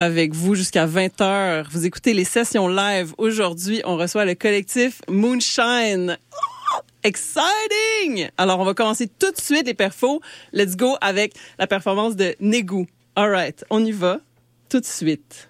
avec vous jusqu'à 20h. Vous écoutez les sessions live. Aujourd'hui, on reçoit le collectif Moonshine. Oh, exciting! Alors, on va commencer tout de suite les perfos. Let's go avec la performance de Negu. All right, on y va tout de suite.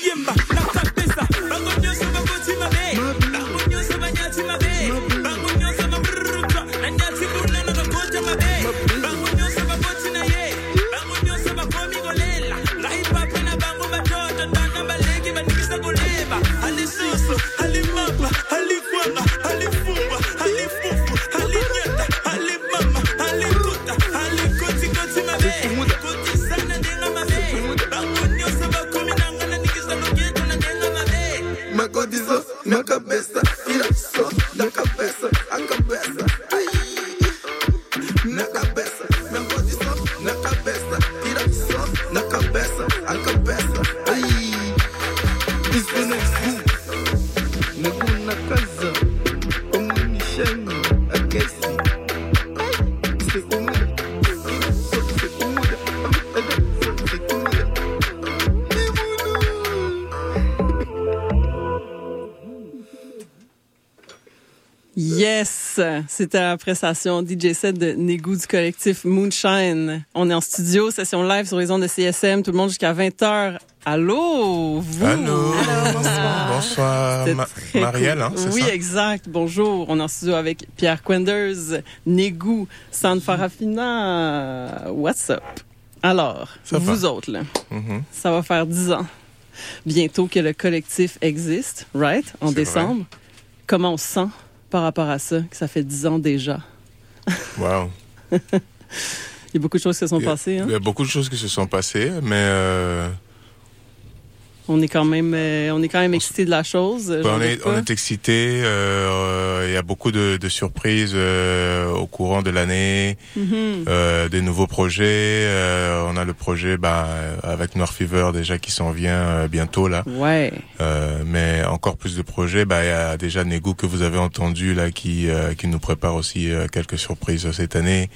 Yes, c'était la prestation DJ set de Négou du collectif Moonshine. On est en studio, session live sur les ondes de CSM, tout le monde jusqu'à 20h. Allô, vous? Allô, bonsoir. Bonsoir, Marielle, hein, Oui, exact. Bonjour. On est en studio avec Pierre Quenders, Négou, San Farafina. What's up? Alors, vous autres, là, mm-hmm. ça va faire 10 ans bientôt que le collectif existe, right? En décembre. Comment on se sent? Par rapport à ça, que ça fait dix ans déjà. Wow. il y a beaucoup de choses qui se sont passées. Hein? Il y a beaucoup de choses qui se sont passées, mais euh, on est quand même, euh, on est quand même excité de la chose. on, est, on est excité. Euh, il y a beaucoup de, de surprises euh, au courant de l'année, mm-hmm. euh, des nouveaux projets. On a le projet bah, avec Noir Fever déjà qui s'en vient bientôt là. Ouais. mais encore plus de projets. Bah, il y a déjà Nego que vous avez entendu là qui qui nous prépare aussi quelques surprises cette année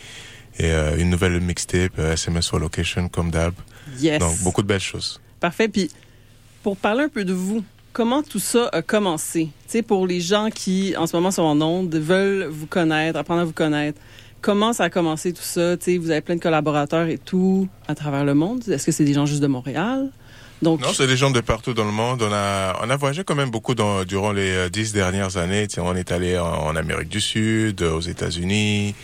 et une nouvelle mixtape SMS Location comme d'hab. Yes. Donc beaucoup de belles choses. Parfait. Puis pour parler un peu de vous, comment tout ça a commencé? sais, pour les gens qui, en ce moment, sont en onde, veulent vous connaître, apprendre à vous connaître, comment ça a commencé tout ça? sais, vous avez plein de collaborateurs et tout à travers le monde. Est-ce que c'est des gens juste de Montréal? Donc... Non, c'est des gens de partout dans le monde. On a, on a voyagé quand même beaucoup durant les euh, dix dernières années. on est allé en, Amérique du Sud, aux États-Unis,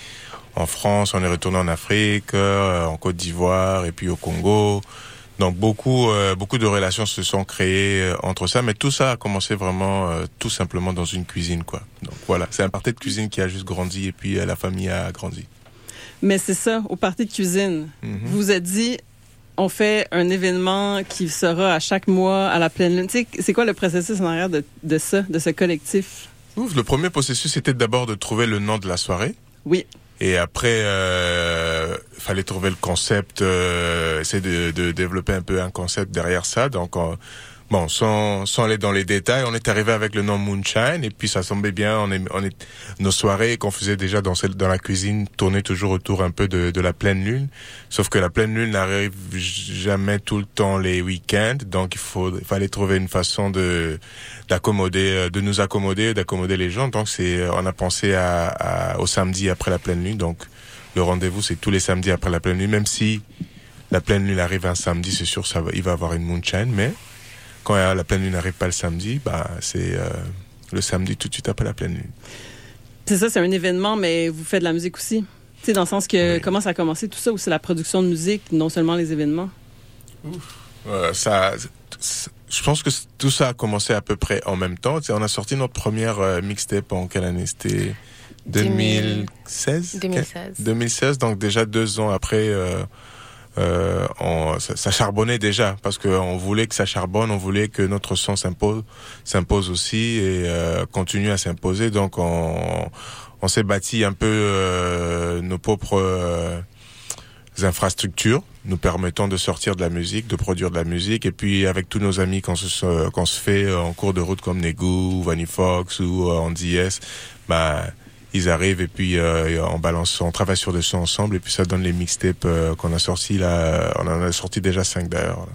en France, on est retourné en Afrique, euh, en Côte d'Ivoire et puis au Congo. Donc beaucoup euh, beaucoup de relations se sont créées euh, entre ça, mais tout ça a commencé vraiment euh, tout simplement dans une cuisine quoi. Donc voilà, c'est un parti de cuisine qui a juste grandi et puis la famille a grandi. Mais c'est ça, au parti de cuisine, mhm. vous vous êtes dit on fait un événement qui sera à chaque mois à la pleine lune. Tu sais, c'est quoi le processus en arrière de, de ça, de ce collectif? Ouf, le premier processus était d'abord de trouver le nom de la soirée. Oui. Et après, euh, fallait trouver le concept, euh, essayer de, de, développer un peu un concept derrière ça. Donc, Bon, sans, sans aller dans les détails, on est arrivé avec le nom Moonshine et puis ça semblait bien. On est, on est, nos soirées qu'on faisait déjà dans, dans la cuisine tournaient toujours autour un peu de, de la pleine lune. Sauf que la pleine lune n'arrive jamais tout le temps les week-ends, donc il faut, il fallait trouver une façon de d'accommoder, de nous accommoder, d'accommoder les gens. Donc c'est, on a pensé à, à, au samedi après la pleine lune. Donc le rendez-vous c'est tous les samedis après la pleine lune, même si la pleine lune arrive un samedi, c'est sûr ça va, il va avoir une moonshine, mais quand la pleine lune n'arrive pas le samedi, bah, c'est euh, le samedi tout de suite après la pleine lune. C'est ça, c'est un événement, mais vous faites de la musique aussi. Tu dans le sens que comment ça a commencé tout ça, ou c'est la production de musique, non seulement les événements? Euh, ça, je pense que tout ça a commencé à peu près en même temps. on a sorti notre première euh, mixtape en quelle année? C'était 2016 2016. 2016, donc déjà deux ans après, euh, euh, on, ça, ça, charbonnait déjà parce qu'on voulait que ça charbonne, on voulait que notre son s'impose, s'impose aussi et euh, continue à s'imposer. Donc on, on s'est bâti un peu euh, nos propres euh, infrastructures nous permettant de sortir de la musique, de produire de la musique. Et puis avec tous nos amis qu'on se, se fait en cours de route comme Negu, Vanny Fox ou Andy S, bah, ils arrivent et puis euh, on balance, on travaille sur des sons ensemble et puis ça donne les mixtapes euh, qu'on a sortis là. On en a sorti déjà cinq d'ailleurs.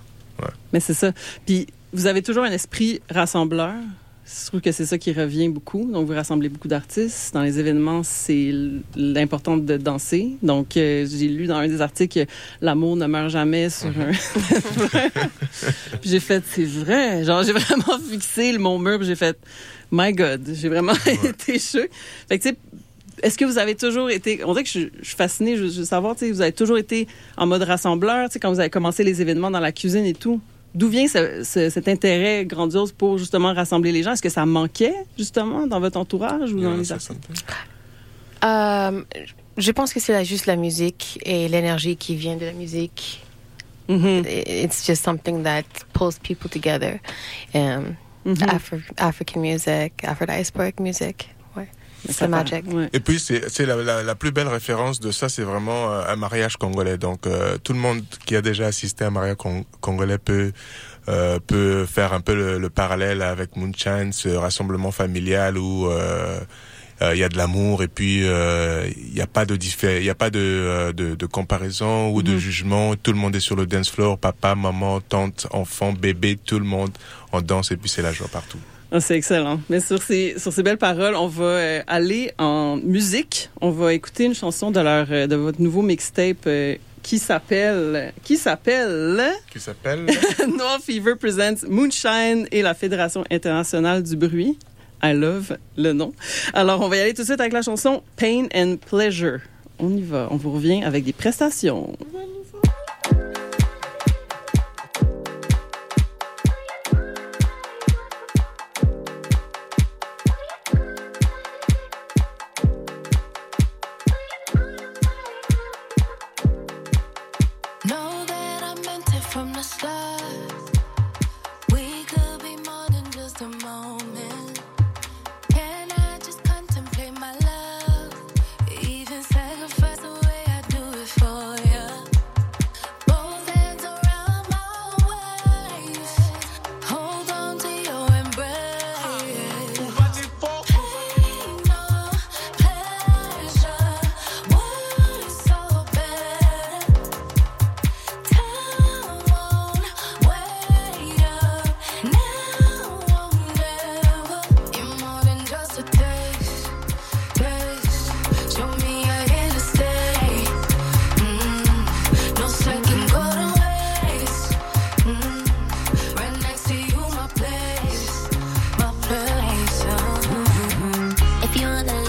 Ouais. Mais c'est ça. Puis vous avez toujours un esprit rassembleur. Je trouve que c'est ça qui revient beaucoup. Donc, vous rassemblez beaucoup d'artistes. Dans les événements, c'est l'important de danser. Donc, euh, j'ai lu dans un des articles que l'amour ne meurt jamais sur un... puis j'ai fait, c'est vrai. Genre, j'ai vraiment fixé le mon mur, j'ai fait, my God, j'ai vraiment été choquée. Fait que, tu sais, est-ce que vous avez toujours été, on dirait que je, je suis fascinée, je, je veux savoir, vous avez toujours été en mode rassembleur, tu sais, quand vous avez commencé les événements dans la cuisine et tout? D'où vient ce, ce, cet intérêt grandiose pour justement rassembler les gens? Est-ce que ça manquait justement dans votre entourage ou dans les artistes? Euh, je pense que c'est juste la musique et l'énergie qui vient de la musique. Mm -hmm. It's just something that pulls people together. Um, mm -hmm. Afri African music, Afro-diasporic music. C'est magique. Ouais. Et puis, c'est la, la, la, plus belle référence de ça, c'est vraiment euh, un mariage congolais. Donc, euh, tout le monde qui a déjà assisté à un mariage cong congolais peut euh, peut faire un peu le, le, parallèle avec Moonshine, ce rassemblement familial où euh, il y a de l'amour et puis il n'y a pas de il y a pas de, de, de comparaison ou de jugement. Tout le monde est sur le dance floor, papa, maman, tante, enfant, bébé, tout le monde en danse et puis c'est la joie partout. Oh, c'est excellent. Mais sur ces, sur ces belles paroles, on va euh, aller en musique. On va écouter une chanson de leur euh, de votre nouveau mixtape euh, qui s'appelle qui s'appelle? Qui s'appelle? Noir Fever presents Moonshine et la Fédération internationale du bruit. I love le nom. Alors, on va y aller tout de suite avec la chanson Pain and Pleasure. On y va. On vous revient avec des prestations. feeling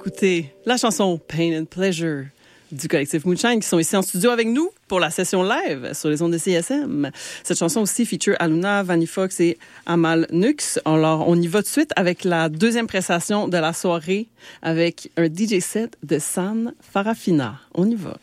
d'écouter la chanson Pain and Pleasure du collectif Moonshine qui sont ici en studio avec nous pour la session live sur les ondes de CSM. Cette chanson aussi feature Aluna, Vanny Fox et Amal Nux. Alors, on y va tout de suite avec la deuxième prestation de la soirée avec un DJ set de San Farafina. On y va.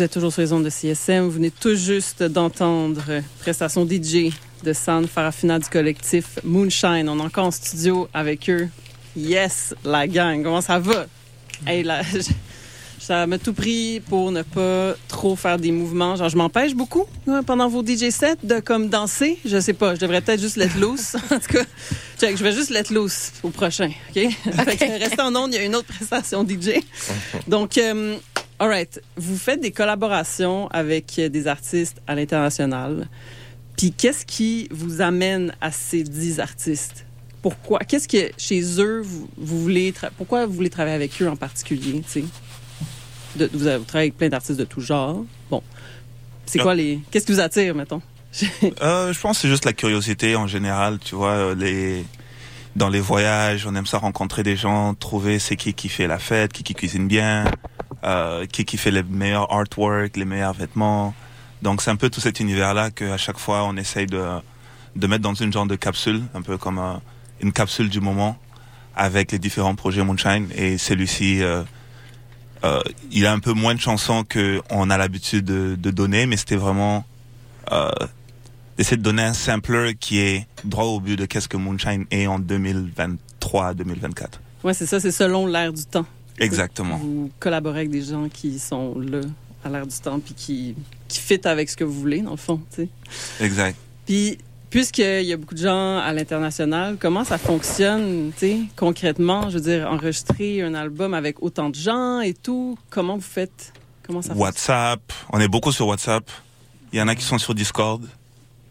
Vous êtes toujours sur les ondes de CSM. Vous venez tout juste d'entendre prestation DJ de San Farafina du collectif Moonshine. On est encore en studio avec eux. Yes, la gang. Comment ça va? Hey, ça m'a tout pris pour ne pas trop faire des mouvements. Genre, je m'empêche beaucoup hein, pendant vos DJ sets de comme danser. Je sais pas, je devrais peut-être juste let loose. en tout cas, je vais juste let loose au prochain, OK? restez en onde, il y a une autre prestation DJ. Donc, euh, all right. Vous faites des collaborations avec des artistes à l'international. Puis qu'est-ce qui vous amène à ces dix artistes? Pourquoi? Qu'est-ce que chez eux, vous, voulez... Pourquoi vous voulez travailler avec eux en particulier, tu sais? vous, avez, travaillé avec plein d'artistes de tout genre. Bon. C'est quoi les... Qu'est-ce qui vous attire, mettons? euh, je pense que c'est juste la curiosité en général, tu vois, euh, les dans les voyages, on aime ça rencontrer des gens, trouver c'est qui qui fait la fête, qui qui cuisine bien, euh, qui qui fait les meilleurs artwork, les meilleurs vêtements. Donc c'est un peu tout cet univers-là qu'à chaque fois on essaye de, de mettre dans une genre de capsule, un peu comme euh, une capsule du moment, avec les différents projets Moonshine. Et celui-ci, euh, euh, il a un peu moins de chansons qu'on a l'habitude de, de, donner, mais c'était vraiment d'essayer de donner un sampler qui est droit au but de qu'est-ce que Moonshine est en 2023-2024. Ouais, c'est ça, c'est selon l'air du temps. Exactement. Vous collaborez avec des gens qui sont là à l'air du temps puis qui qui fit avec ce que vous voulez, dans le fond. sais. Exact. Puis, puisqu'il y a beaucoup de gens à l'international, comment ça fonctionne concrètement? Je veux dire, enregistrer un album avec autant de gens et tout, comment vous faites? Comment ça WhatsApp, on est beaucoup sur WhatsApp. Il y en a qui sont sur Discord.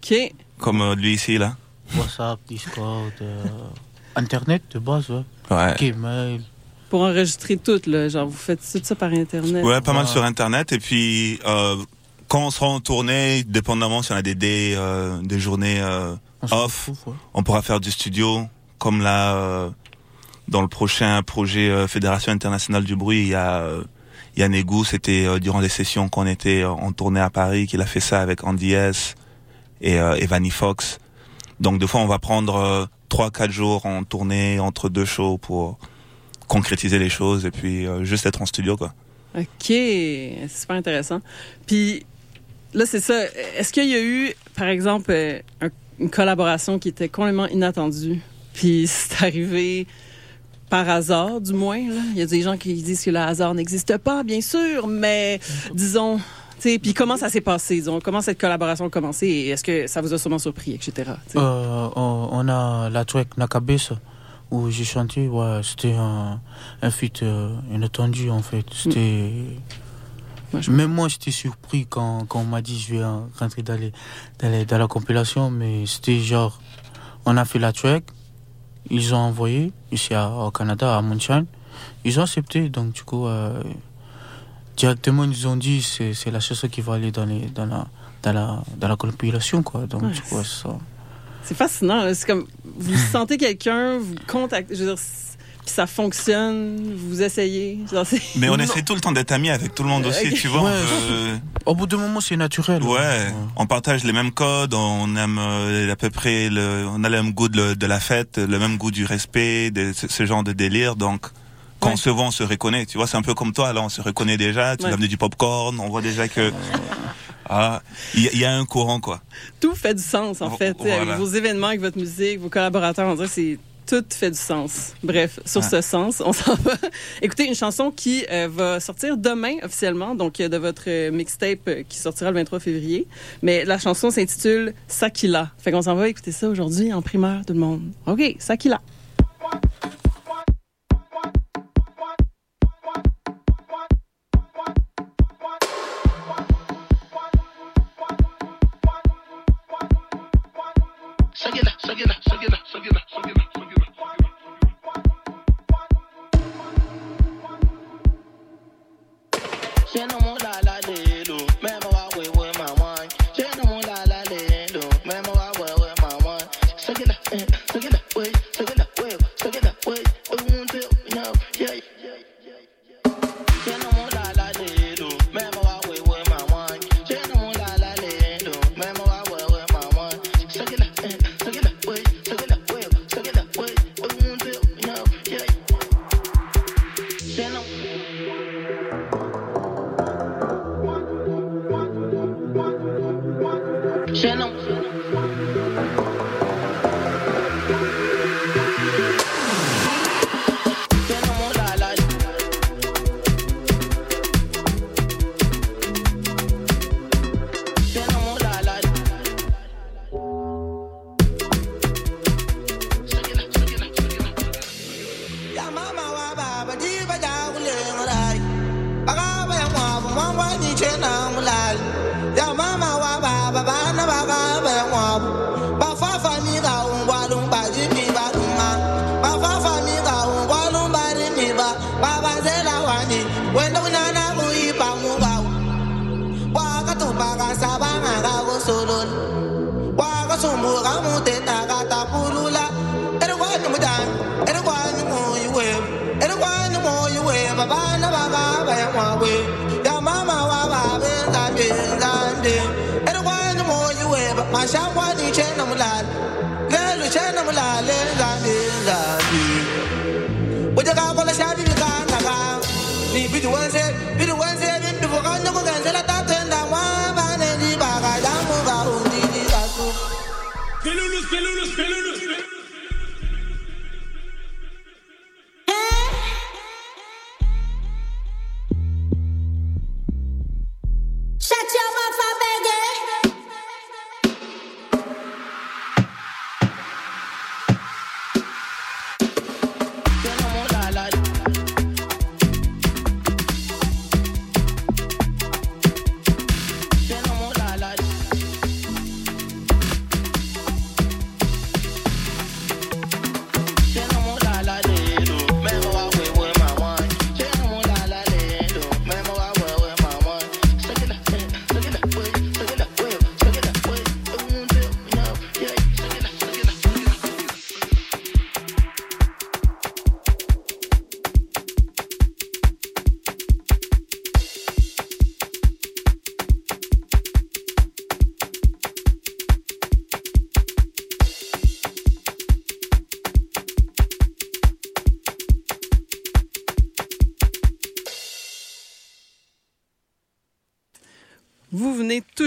OK. Comme euh, lui ici, là. WhatsApp, Discord, euh, Internet de base, ouais. Ouais. Gmail. Pour enregistrer tout, là, genre vous faites tout ça par Internet? Ouais, pas mal sur Internet. Et puis, euh, quand on sera en tournée, dépendamment si on a des, des, euh, des journées euh, off, on pourra faire du studio. Comme là, euh, dans le prochain projet euh, Fédération internationale du bruit, il y a il y a Négou, c'était durant des sessions qu'on était en tournée à Paris, qu'il a fait ça avec Andy S et, et Vanny Fox. Donc des fois, on va prendre trois, quatre jours en tournée entre deux shows pour concrétiser les choses et puis juste être en studio, quoi. OK, c'est super intéressant. Puis là, c'est ça. Est-ce qu'il y a eu, par exemple, euh, une collaboration qui était complètement inattendue, puis c'est arrivé par hasard, du moins. Là? Il y a des gens qui disent que le hasard n'existe pas, bien sûr, mais disons, puis comment ça s'est passé, disons, comment cette collaboration a commencé, et est-ce que ça vous a sûrement surpris, etc. Euh, on a la track Nakabesa où j'ai chanté, ouais, c'était un, un feat euh, inattendu en fait. C'était. Même moi, j'étais surpris quand, quand on m'a dit je vais rentrer dans, les, dans, la compilation, mais c'était genre, on a fait la track, ils ont envoyé ici au Canada, à Moonshine, ils ont accepté, donc du coup, euh, directement ils ont dit c'est, la chanson qui va aller dans, les, dans, la, dans, la, dans la compilation, quoi. Donc du coup, c'est ça. C'est fascinant. C'est comme, vous sentez quelqu'un, vous contactez, je veux dire, ça fonctionne, vous essayez. Mais on essaie tout le temps d'être amis avec tout le monde aussi, tu vois. Au bout d'un moment, c'est naturel. Ouais, on partage les mêmes codes, on aime euh, à peu près, le, on a le même goût de, la fête, le même goût du respect, de ce, genre de délire. Donc, quand on se voit, on se reconnaît. Tu vois, c'est un peu comme toi, là, on se reconnaît déjà. Tu ouais. amené du popcorn, on voit déjà que. Ah, il y, a un courant, quoi. Tout fait du sens, en fait. Avec vos événements, avec votre musique, vos collaborateurs, on dirait c'est tout fait du sens. Bref, sur ce sens, on s'en va écouter une chanson qui euh, va sortir demain officiellement, donc euh, de votre euh, mixtape qui sortira le 23 février. Mais la chanson s'intitule Sakila. Fait qu'on s'en va écouter ça aujourd'hui en primeur, tout le monde. OK, Sakila. Ya no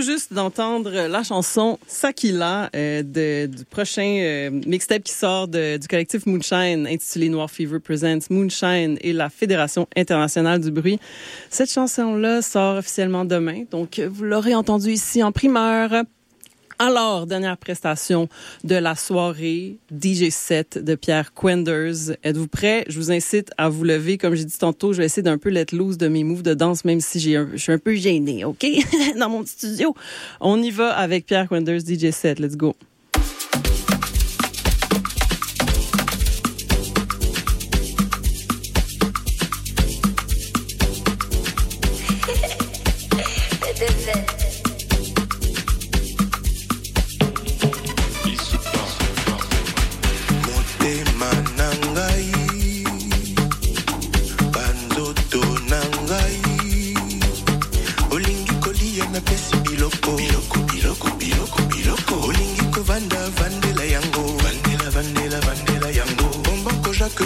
juste d'entendre la chanson Sakila euh, du prochain euh, mixtape qui sort du collectif Moonshine intitulé Noir Fever Presents Moonshine et la Fédération internationale du bruit. Cette chanson-là sort officiellement demain, donc vous l'aurez entendu ici en primeur. Alors, dernière prestation de la soirée, DJ set de Pierre Quenders. Êtes-vous prêts? Je vous incite à vous lever. Comme j'ai dit tantôt, je vais essayer d'un peu let loose de mes moves de danse, même si j'ai je suis un peu gênée, OK? Dans mon studio. On y va avec Pierre Quenders, DJ set. Let's go.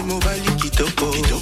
no baile que tocou.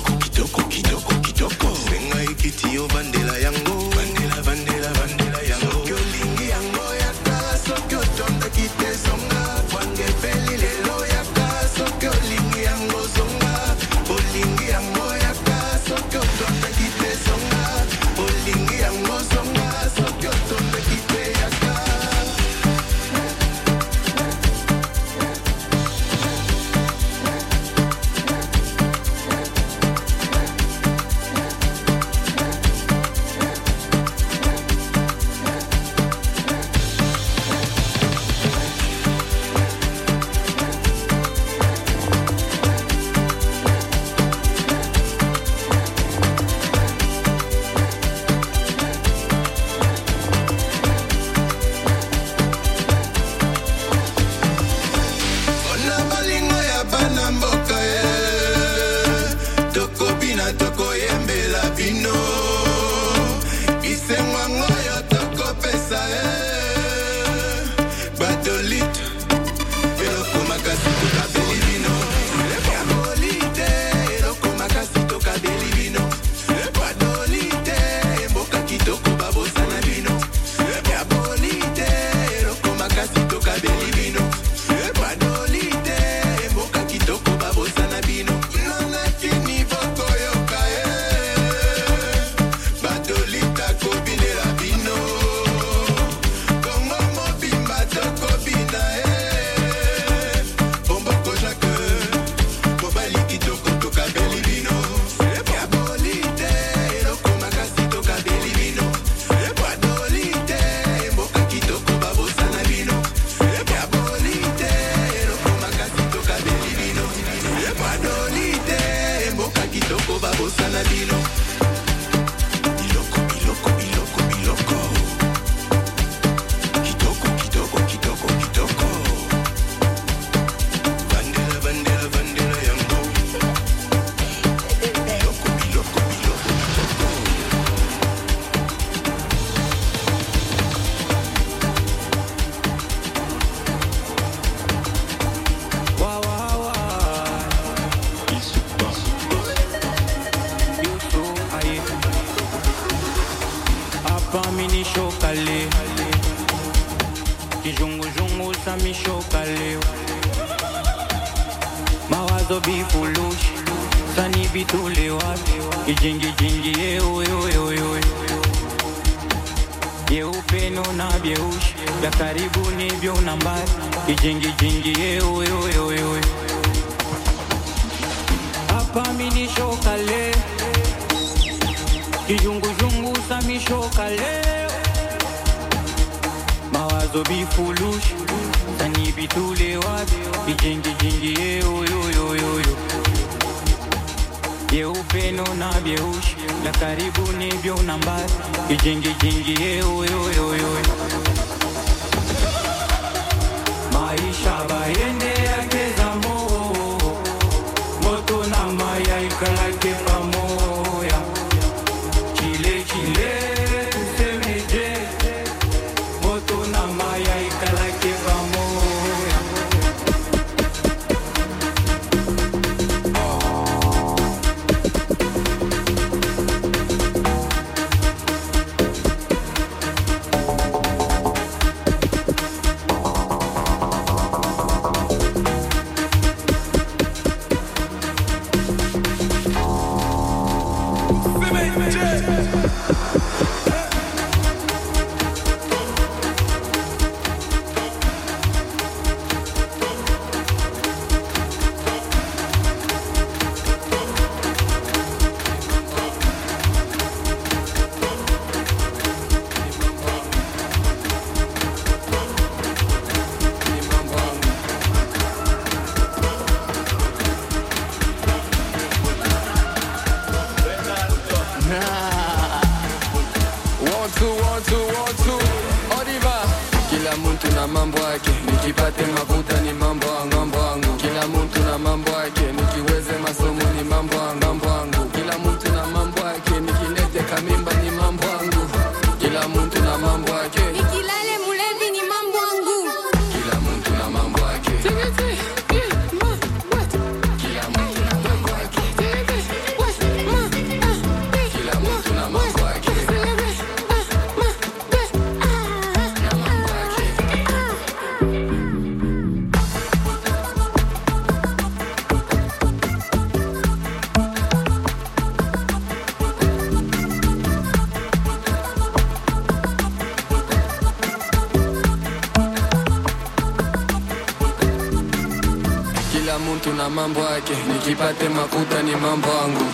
Mambo yake, nikipate makuta ni mambo yangu.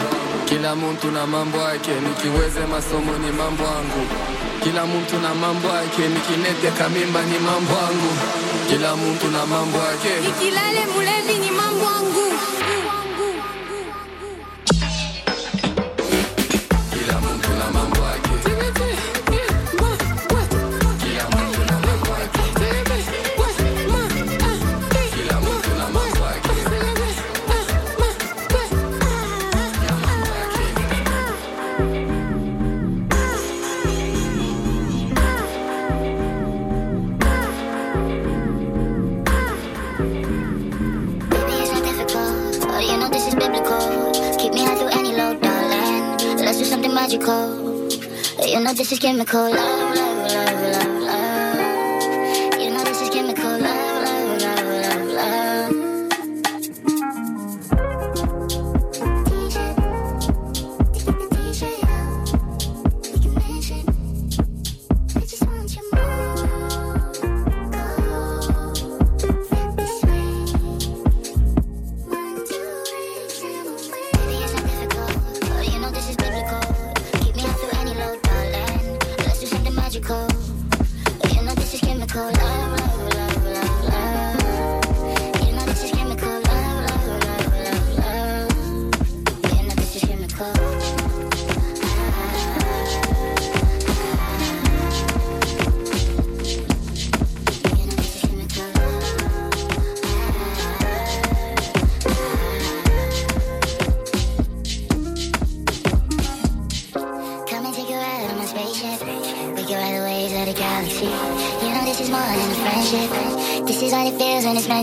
Kila mtu na mambo yake, nikiweze masomo ni mambo yangu. Kila mtu na mambo yake, nikinete kamimba ni mambo yangu. Kila mtu na mambo yake, nikilale mulevi ni mambo yangu. magical. You know this is chemical.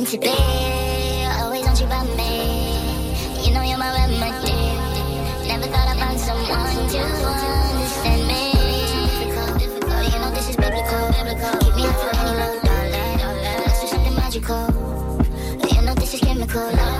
To be. Always want you by me. You know you're my remedy. Never thought I'd find someone to understand me. Difficult. You know this is biblical, biblical. Keep me up for any low, darling. Let's do something magical. You know this is chemical.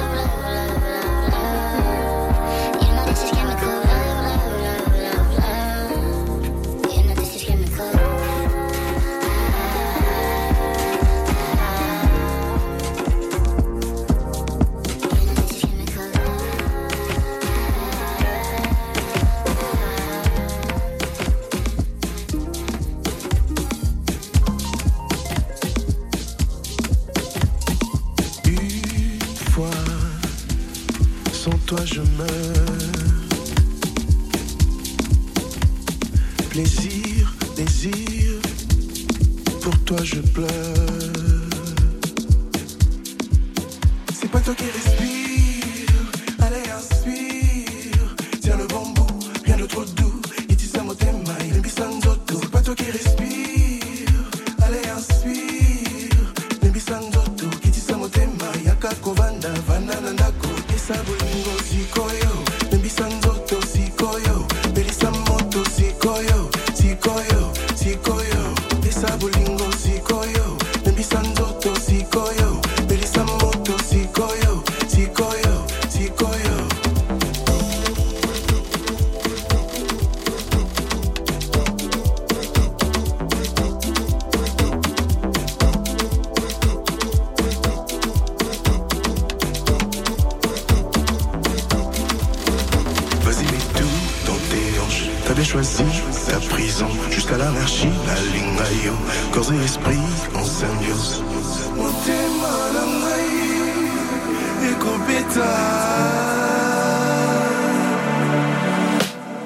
Ekobeta.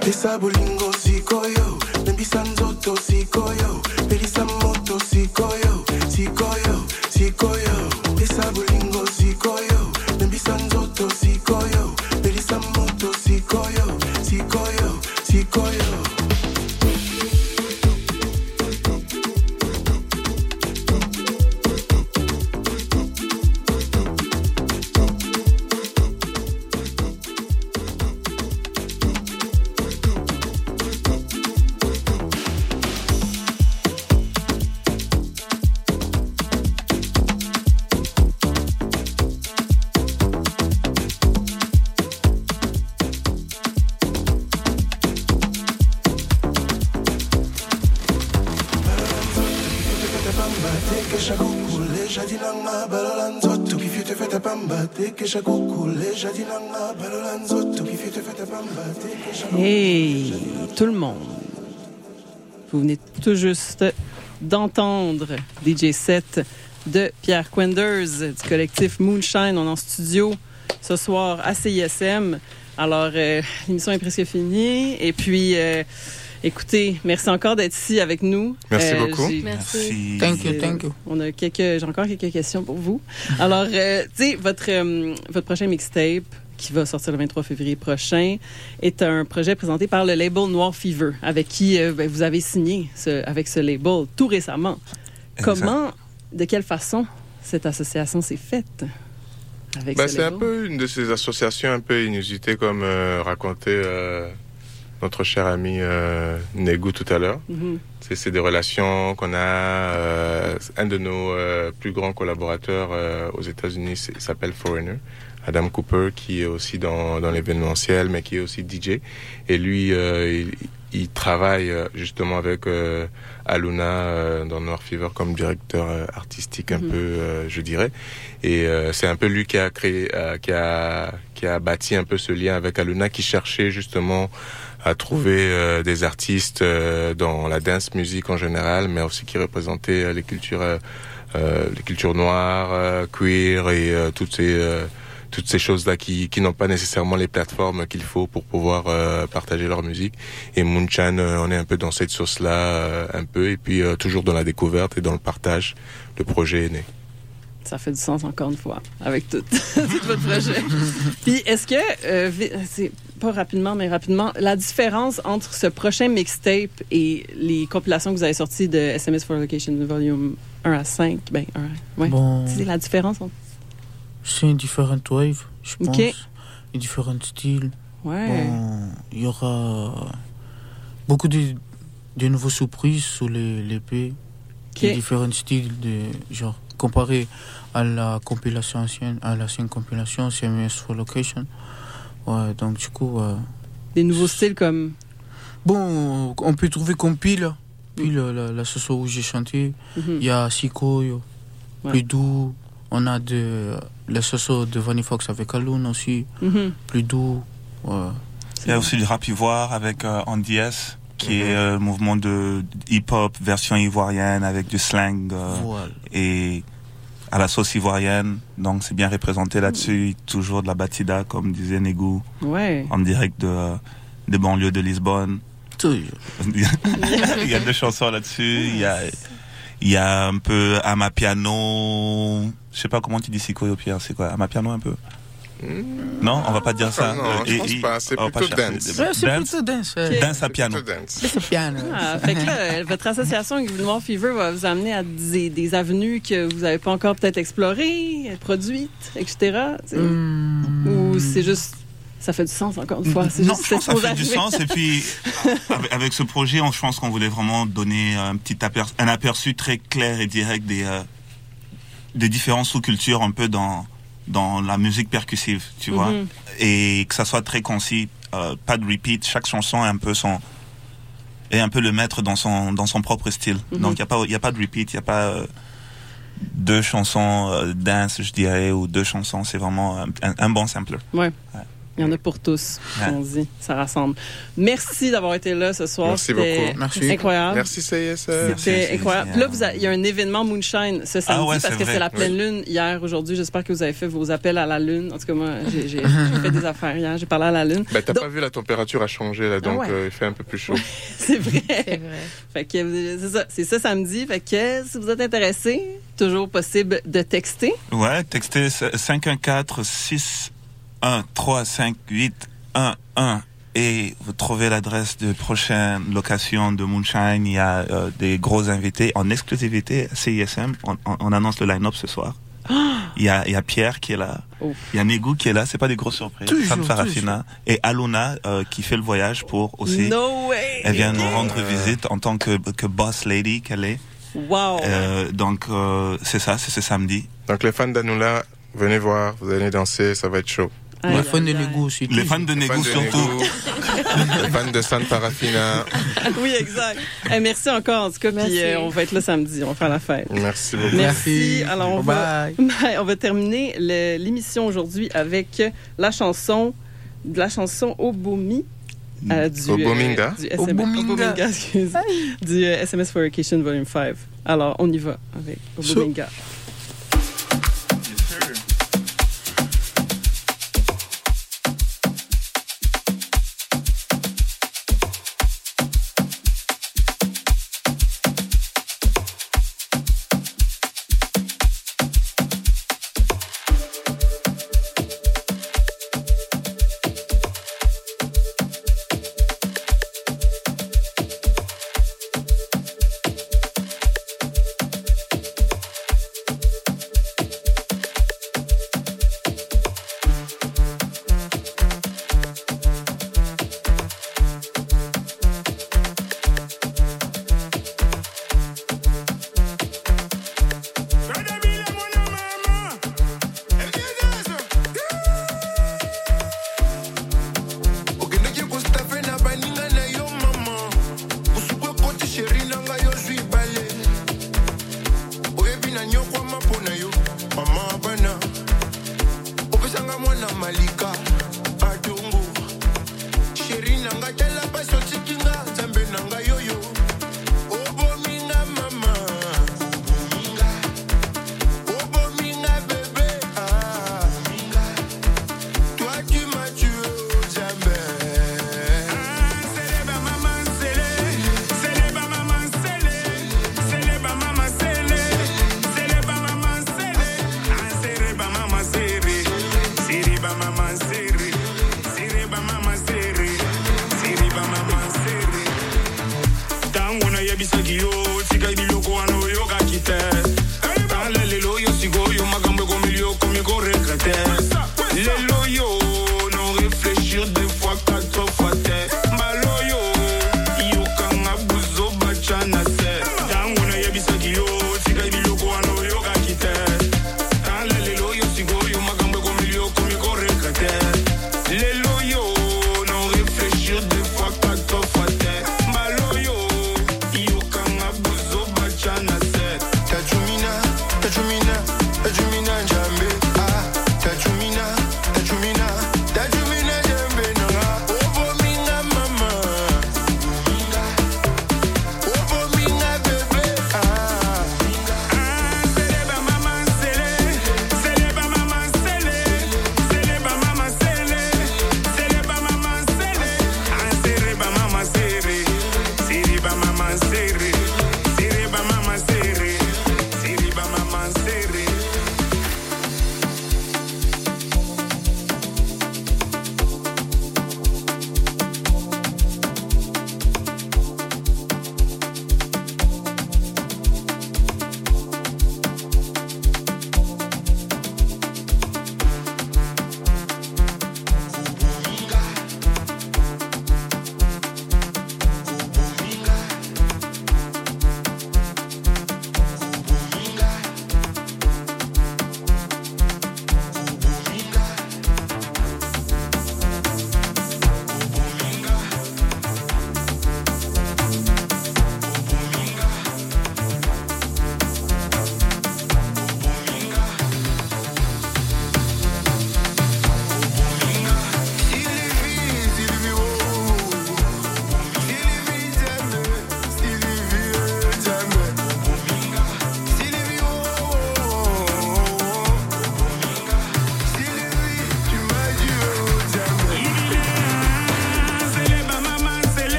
Pesa bolingo sikoyo, nembisa nzoto sikoyo, pelisa moto sikoyo, sikoyo, sikoyo. Vous venez tout juste d'entendre DJ set de Pierre Quenders du collectif Moonshine. On est en studio ce soir à CISM. Alors, euh, l'émission est presque finie. Et puis, euh, écoutez, merci encore d'être ici avec nous. Merci Euh, beaucoup. Merci. Thank you, thank you. On a quelques, j'ai encore quelques questions pour vous. Alors, euh, tu sais, votre, euh, votre prochain mixtape qui va sortir le 23 février prochain est un projet présenté par le label Noir Fever, avec qui euh, ben, vous avez signé ce- avec ce label tout récemment. Exact. Comment, de quelle façon cette association s'est faite avec Bah, ce c'est un peu une de ces associations un peu inusitées comme euh, racontait euh, notre cher ami euh, Negu tout à l'heure. Mhm. C'est c'est des relations qu'on a. euh, un de nos euh, plus grands collaborateurs euh, aux États-Unis s'appelle Foreigner, Adam Cooper, qui est aussi dans, dans l'événementiel, mais qui est aussi DJ. Et lui, euh, il, il travaille euh, justement avec euh, Aluna euh, dans Noir Fever comme directeur artistique un Mhm. peu, euh, je dirais. Et euh, c'est un peu lui qui a créé, euh, qui a qui a bâti un peu ce lien avec Aluna, qui cherchait justement à trouver euh, des artistes euh, dans la dance music en général, mais aussi qui représentaient euh, les cultures, les cultures noires, queer et toutes ces toutes ces choses-là qui, qui n'ont pas nécessairement les plateformes qu'il faut pour pouvoir euh, partager leur musique. Et Moonchan, euh, on est un peu dans cette sauce-là, euh, un peu, et puis toujours dans la découverte et dans le partage, le projet est né. Ça fait du sens encore une fois avec tout, tout votre projet. Puis est-ce que, euh, c'est pas rapidement, mais rapidement, la différence entre ce prochain mixtape et les compilations que vous avez sorties de SMS for Location Volume 1 à 5. Ben, 1 à... Ouais. Bon, C'est la différence entre... c'est une différente wave, je pense. Ok. Un différent style. Ouais. Bon, il y aura beaucoup de, de nouveaux surprises sur les l'épée. Ok. Des différents styles, de, genre, comparé à la compilation ancienne, à l'ancienne compilation, CMS for Location. Ouais, donc du coup, euh, Des nouveaux styles comme... bon, on peut trouver compile, puis la, la, la sauce où j'ai chanté. Il y a Siko, Ouais. plus doux. On a de, la sauce de Vanny Fox avec Alun aussi, Mhm. plus doux. Ouais. Il y a aussi du rap ivoire avec euh, Andy S, qui Mhm. est euh, le mouvement de hip-hop version ivoirienne avec du slang euh, Voilà. et à la sauce ivoirienne. Donc c'est bien représenté là-dessus. Toujours de la batida, comme disait Negou, Ouais. en direct de, des banlieues de Lisbonne. Toujours. il y a deux chansons là-dessus. Il y a, il y a un peu Amapiano. Je sais pas comment tu dis Siko au pire. C'est quoi Amapiano un peu? Non, on va pas dire ça. Ah non, je pense pas. C'est on va pas plutôt chercher. dance. C'est Dance, plutôt dance? dance à piano. Plutôt. C'est piano. Ah, fait que là, euh, votre association avec Noir Fever va vous amener à des, des avenues que vous n'avez pas encore peut-être explorées, produites, etc. Hmm. Ou c'est juste... Ça fait du sens, encore une fois. C'est Non, juste je pense que ça fait du sens. Et puis, avec, avec ce projet, on, je pense qu'on voulait vraiment donner un petit aperçu, un aperçu très clair et direct des, euh, des différentes sous-cultures un peu dans, dans la musique percussive, tu vois. Mhm. Et que ça soit très concis, euh, pas de repeat. Chaque chanson est un peu son, est un peu le maître dans son, dans son propre style. Mhm. Donc, il n'y a pas, il y a pas de repeat, il n'y a pas, euh, deux chansons euh, dance, je dirais, ou deux chansons. C'est vraiment un, un- un bon sampler. Ouais. Il y en a pour tous, Ouais. on dit. Ça rassemble. Merci d'avoir été là ce soir. Merci beaucoup. Merci. Incroyable. Merci CISR. C'était incroyable. Là, vous a- il y a un événement Moonshine ce samedi ouais, parce que c'est la pleine lune hier, aujourd'hui. J'espère que vous avez fait vos appels à la lune. En tout cas, moi, j'ai j'ai- j'ai fait des affaires hier. J'ai parlé à la lune. Bah, t'as Donc- pas vu la température a changé là, donc ouais. euh, il fait un peu plus chaud. C'est vrai. C'est vrai. Fait que euh, c'est ça, c'est ça samedi. Fait que si vous êtes intéressé, toujours possible de texter. Ouais, textez 514 613 5811 et vous trouvez l'adresse de prochaine location de Moonshine. Il y a euh, des gros invités en exclusivité à CISM. On, on- on annonce le line-up ce soir. Il y, a, il y a Pierre qui est là. Oh. Il y a Negou qui est là. C'est pas des grosses surprises. Toujours, Sam Farafina. Et Aluna euh, qui fait le voyage pour aussi. No way! Elle vient nous rendre visite en tant que, que boss lady qu'elle est. Wow! Euh, donc euh, c'est ça, c'est ce samedi. Donc les fans d'Anoula, venez voir, vous allez danser, ça va être chaud. Les fans de. Lego aussi. Les fans de de surtout. Les fans de San Parafina. oui, exact. Eh, merci encore, en tout cas. Puis euh, on va être là samedi. On va faire la fête. Merci beaucoup. Merci. Alors, on va, Bye. On va terminer l'émission aujourd'hui avec la chanson, de la chanson Obomi. euh, du, Obominga. du SMS, Obominga. Obominga, excuse. du euh, SMS for Vacation Volume 5. Alors, on y va avec Obominga.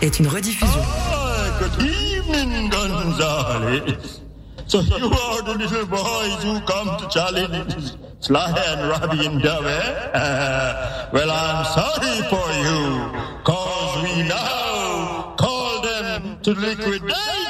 Est une rediffusion. good evening, Gonzales. So you are the little boys who come to challenge Sly and Robbie and Dove, eh? Well, I'm sorry for you, cause we now call them to liquidate.